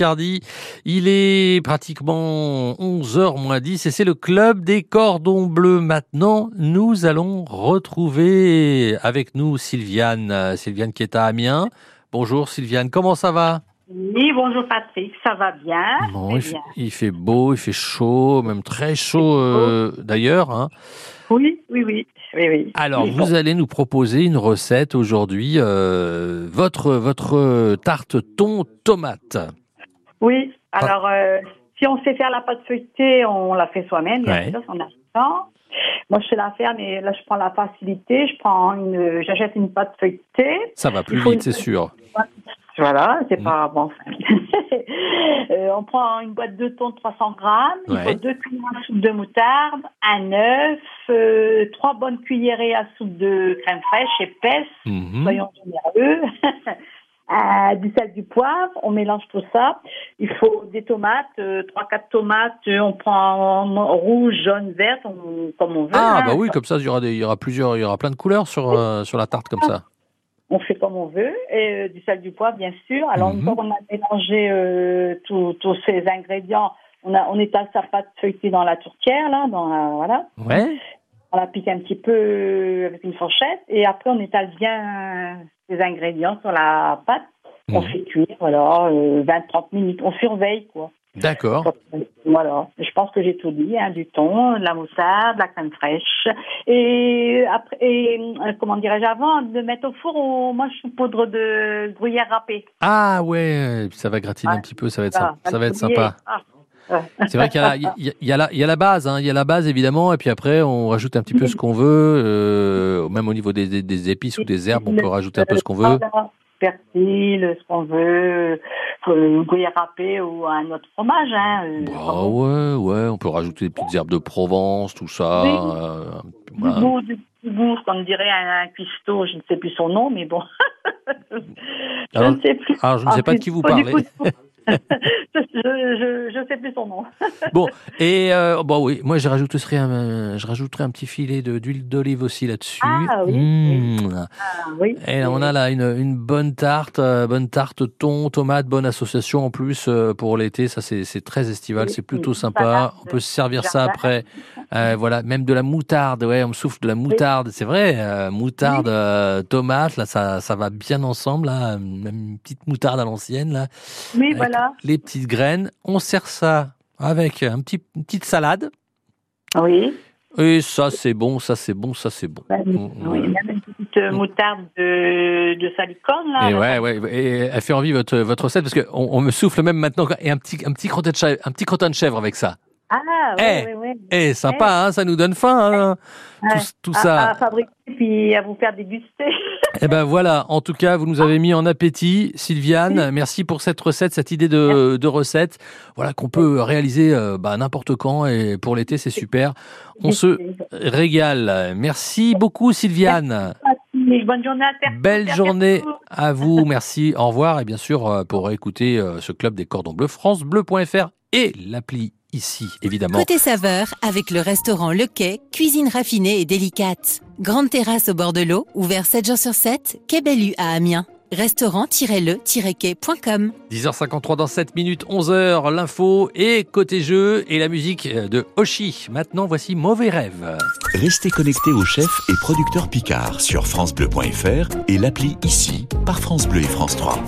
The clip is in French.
Picardie. Il est pratiquement 11h moins 10 et c'est le club des cordons bleus. Maintenant, nous allons retrouver avec nous Sylviane, Sylviane qui est à Amiens. Bonjour Sylviane, comment ça va? Oui, bonjour Patrick, ça va bien? Bon, il, fait, il, fait, beau, il fait chaud, même très chaud euh, d'ailleurs. Hein. Oui, oui, oui. oui, oui. Alors, vous allez nous proposer une recette aujourd'hui, euh, votre, votre tarte thon tomate. Oui, alors euh, si on sait faire la pâte feuilletée, on la fait soi-même, sûr, on a le temps. Moi, je sais la faire, mais là, je prends la facilité. Je prends une, j'achète une pâte feuilletée. Ça va plus vite, c'est sûr. Voilà, c'est mm. pas bon. euh, on prend une boîte de thon de 300 grammes, il faut deux cuillères à soupe de moutarde, un œuf, euh, trois bonnes cuillerées à soupe de crème fraîche épaisse, mm soyons généreux. Euh, du sel, du poivre, on mélange tout ça. Il faut des tomates, euh, trois, quatre tomates, euh, on prend rouge, jaune, verte, comme on veut. Ah hein. bah oui, comme ça il y aura des, il y aura plusieurs, il y aura plein de couleurs sur sur la tarte comme ça on fait comme on veut, et euh, du sel, du poivre, bien sûr. Alors, une fois qu'on a mélangé euh, tous ces ingrédients, on, a, on étale sa pâte feuilletée dans la tourtière, là, dans la, voilà. Ouais. On la pique un petit peu avec une fourchette, et après, on étale bien les ingrédients sur la pâte. On mhm. fait cuire, voilà, 20-30 euh, minutes. On surveille, quoi. D'accord. Voilà, je pense que j'ai tout dit, hein, du thon, de la moussade, de la crème fraîche. Et après, et, euh, comment dirais-je, avant de mettre au four, moi je poudre de gruyère râpée. Ah ouais, ça va gratiner un petit peu, ça va être, ça, ça va être sympa. Ah. C'est vrai qu'il y, a la base, hein, il y a la base évidemment, et puis après on rajoute un petit peu ce qu'on veut, euh, même au niveau des, des, épices ou des herbes, on peut rajouter un peu ce qu'on veut persil, ce qu'on veut, une gruyère râpée ou un autre fromage. Hein, euh, bah ouais, ouais, on peut rajouter des petites herbes de Provence, tout ça. Euh, du goût, du goût, comme dirait un, cuistot, je ne sais plus son nom, mais bon. je ne sais plus. Alors, je ne sais pas de qui vous parlez. sais plus son nom. bon, et euh, bon, oui, moi je rajouterai un, je rajouterai un petit filet d'huile d'olive aussi là-dessus. Ah oui. Mmh. Ah, oui. Et on a là une, une bonne tarte, euh, bonne tarte thon, tomate, bonne association en plus euh, pour l'été. Ça c'est très estival, c'est plutôt sympa. On peut se servir ça après. Voilà, même de la moutarde. Ouais, on me souffle de la moutarde. C'est vrai, moutarde, tomate. Là, ça, ça va bien ensemble. Là, même une petite moutarde à l'ancienne là. Oui, voilà les petites graines. On sert ça avec un petit, une petite salade. Oui. Et ça, c'est bon, ça, c'est bon, ça, c'est bon. Oui, il y a une petite euh, moutarde de, de salicone, là. Et ouais, ouais, et elle fait envie votre, votre recette parce qu'on on me souffle même maintenant et un petit, un petit crottin de chèvre, un petit crottin de chèvre avec ça. Ah, oui, eh, oui, oui. Eh, sympa, hein, ça nous donne faim, hein, tout, ça. À fabriquer puis à vous faire déguster. Eh ben voilà, en tout cas, vous nous avez mis en appétit, Sylviane. Merci pour cette recette, cette idée de, de recette, voilà qu'on peut réaliser euh, bah, n'importe quand et pour l'été, c'est super. On se régale. Merci beaucoup, Sylviane. Bonne journée à Belle journée à vous. Merci. Au revoir et bien sûr euh, pour écouter euh, ce club des cordons bleus, francebleu.fr et l'appli ici, évidemment. Côté saveur, avec le restaurant Le Quai, cuisine raffinée et délicate. Grande terrasse au bord de l'eau, ouvert 7 jours sur 7, Quai Bellu à Amiens. Restaurant-le-quai.com 10h53 dans 7 minutes, 11h, l'info et côté jeu et la musique de Oshi. Maintenant, voici Mauvais Rêve. Restez connectés au chef et producteur Picard sur FranceBleu.fr et l'appli ici par France Bleu et France 3.